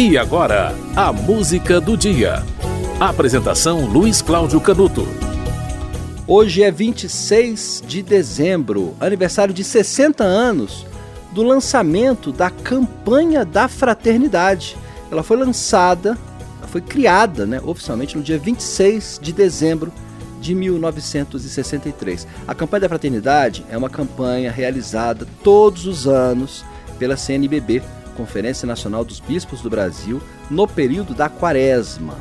E agora, a música do dia. Apresentação Luiz Cláudio Canuto. Hoje é 26 de dezembro, aniversário de 60 anos do lançamento da campanha da fraternidade. Ela foi lançada, foi criada né, oficialmente no dia 26 de dezembro de 1963. A campanha da fraternidade é uma campanha realizada todos os anos pela CNBB, Conferência Nacional dos Bispos do Brasil, no período da Quaresma.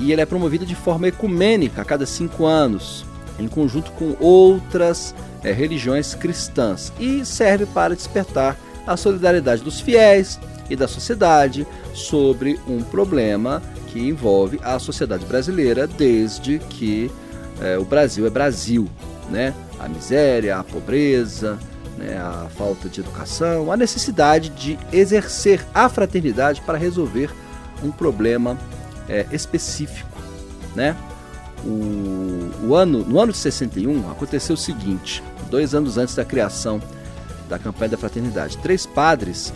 E ele é promovido de forma ecumênica a cada cinco anos, em conjunto com outras é, religiões cristãs, e serve para despertar a solidariedade dos fiéis e da sociedade sobre um problema que envolve a sociedade brasileira desde que é, o Brasil é Brasil, né? A miséria, a pobreza, né, a falta de educação, a necessidade de exercer a fraternidade para resolver um problema é, específico. Né? O, o, ano, no ano de 61 aconteceu o seguinte: dois anos antes da criação da campanha da fraternidade, três padres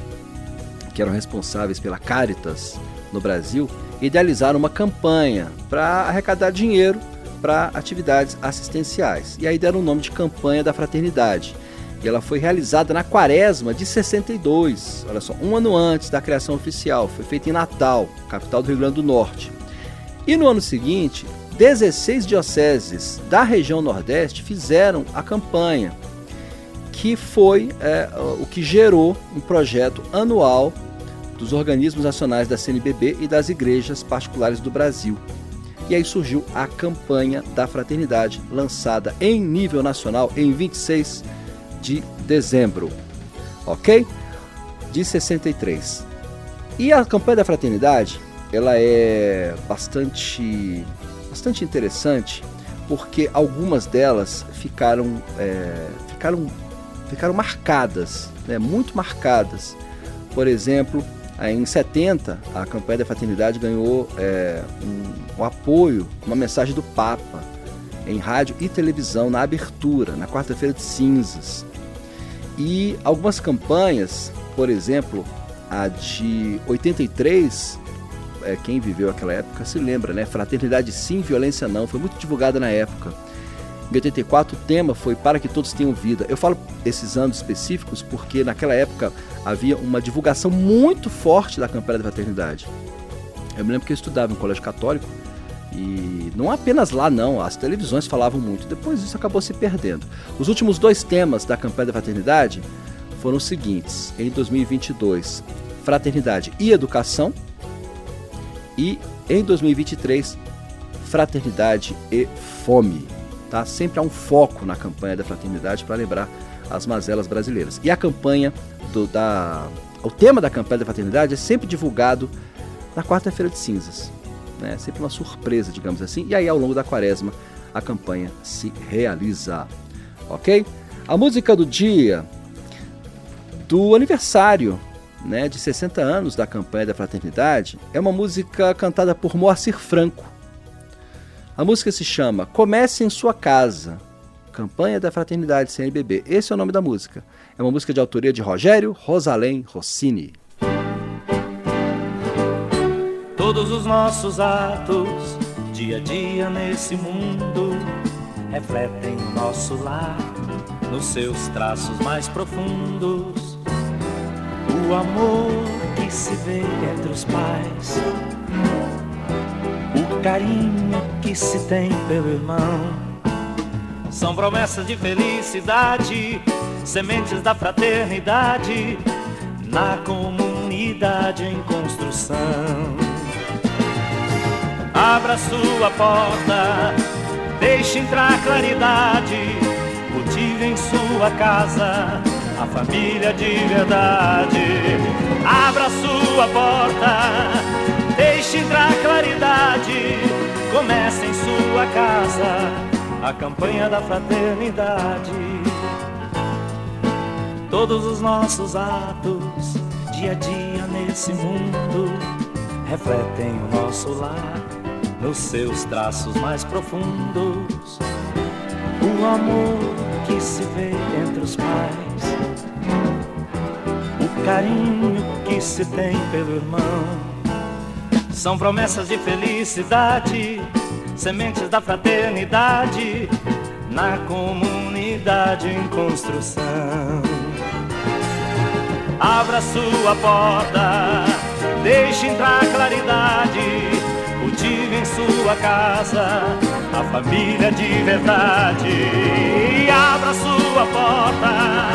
que eram responsáveis pela Caritas no Brasil idealizaram uma campanha para arrecadar dinheiro para atividades assistenciais. E aí deram o nome de Campanha da Fraternidade. E ela foi realizada na quaresma de 62, olha só, um ano antes da criação oficial. Foi feita em Natal, capital do Rio Grande do Norte. E no ano seguinte, 16 dioceses da região Nordeste fizeram a campanha, que foi é, o que gerou um projeto anual dos organismos nacionais da CNBB e das igrejas particulares do Brasil. E aí surgiu a campanha da fraternidade, lançada em nível nacional em 26 de dezembro, ok? De 63. E a campanha da fraternidade, ela é bastante, bastante interessante, porque algumas delas ficaram, é, ficaram, ficaram marcadas, né, muito marcadas. Por exemplo, em 70, a campanha da fraternidade ganhou é, um, um apoio, uma mensagem do Papa em rádio e televisão na abertura, na quarta-feira de cinzas. E algumas campanhas, por exemplo, a de 83, é, quem viveu aquela época se lembra, né? Fraternidade sim, violência não, foi muito divulgada na época. Em 84 o tema foi Para que todos tenham vida. Eu falo esses anos específicos porque naquela época havia uma divulgação muito forte da campanha da fraternidade. Eu me lembro que eu estudava em um colégio católico e não apenas lá, não, as televisões falavam muito. Depois isso acabou se perdendo. Os últimos dois temas da campanha da fraternidade foram os seguintes: em 2022, fraternidade e educação, e em 2023, fraternidade e fome. Tá? Sempre há um foco na campanha da fraternidade para lembrar as mazelas brasileiras. E a campanha do, da. O tema da campanha da fraternidade é sempre divulgado na quarta-feira de cinzas né? Sempre uma surpresa, digamos assim. E aí, ao longo da quaresma, a campanha se realiza. Ok? A música do dia do aniversário né, de 60 anos da campanha da fraternidade é uma música cantada por Moacir Franco. A música se chama Comece em Sua Casa, Campanha da Fraternidade CNBB. Esse é o nome da música. É uma música de autoria de Rogério Rosalém Rossini. Todos os nossos atos, dia a dia nesse mundo, refletem o nosso lar nos seus traços mais profundos. O amor que se vê entre os pais, o carinho que se tem pelo irmão, são promessas de felicidade, sementes da fraternidade na comunidade em construção. Abra sua porta, deixe entrar claridade, cultive em sua casa a família de verdade. Abra sua porta, deixe entrar claridade, comece em sua casa a campanha da fraternidade. Todos os nossos atos, dia a dia nesse mundo, refletem o nosso lar nos seus traços mais profundos. O amor que se vê entre os pais, o carinho que se tem pelo irmão. São promessas de felicidade, sementes da fraternidade na comunidade em construção. Abra sua porta, deixe entrar claridade, cultive em sua casa a família de verdade. Abra sua porta,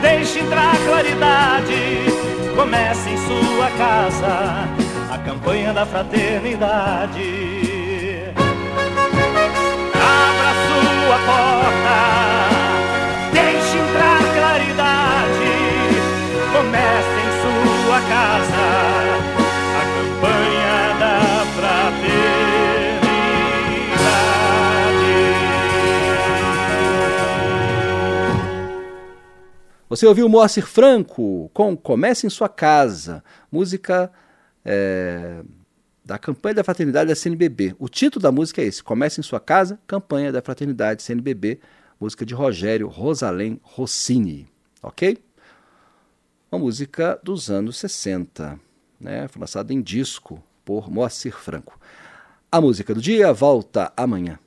deixe entrar claridade, comece em sua casa a campanha da fraternidade. Você ouviu Moacir Franco com Comece em Sua Casa, música é, da campanha da fraternidade da CNBB. O título da música é esse: Comece em Sua Casa, campanha da fraternidade CNBB, música de Rogério Rosalém Rossini. Ok? Uma música dos anos 60, né? Foi lançada em disco por Moacir Franco. A música do dia volta amanhã.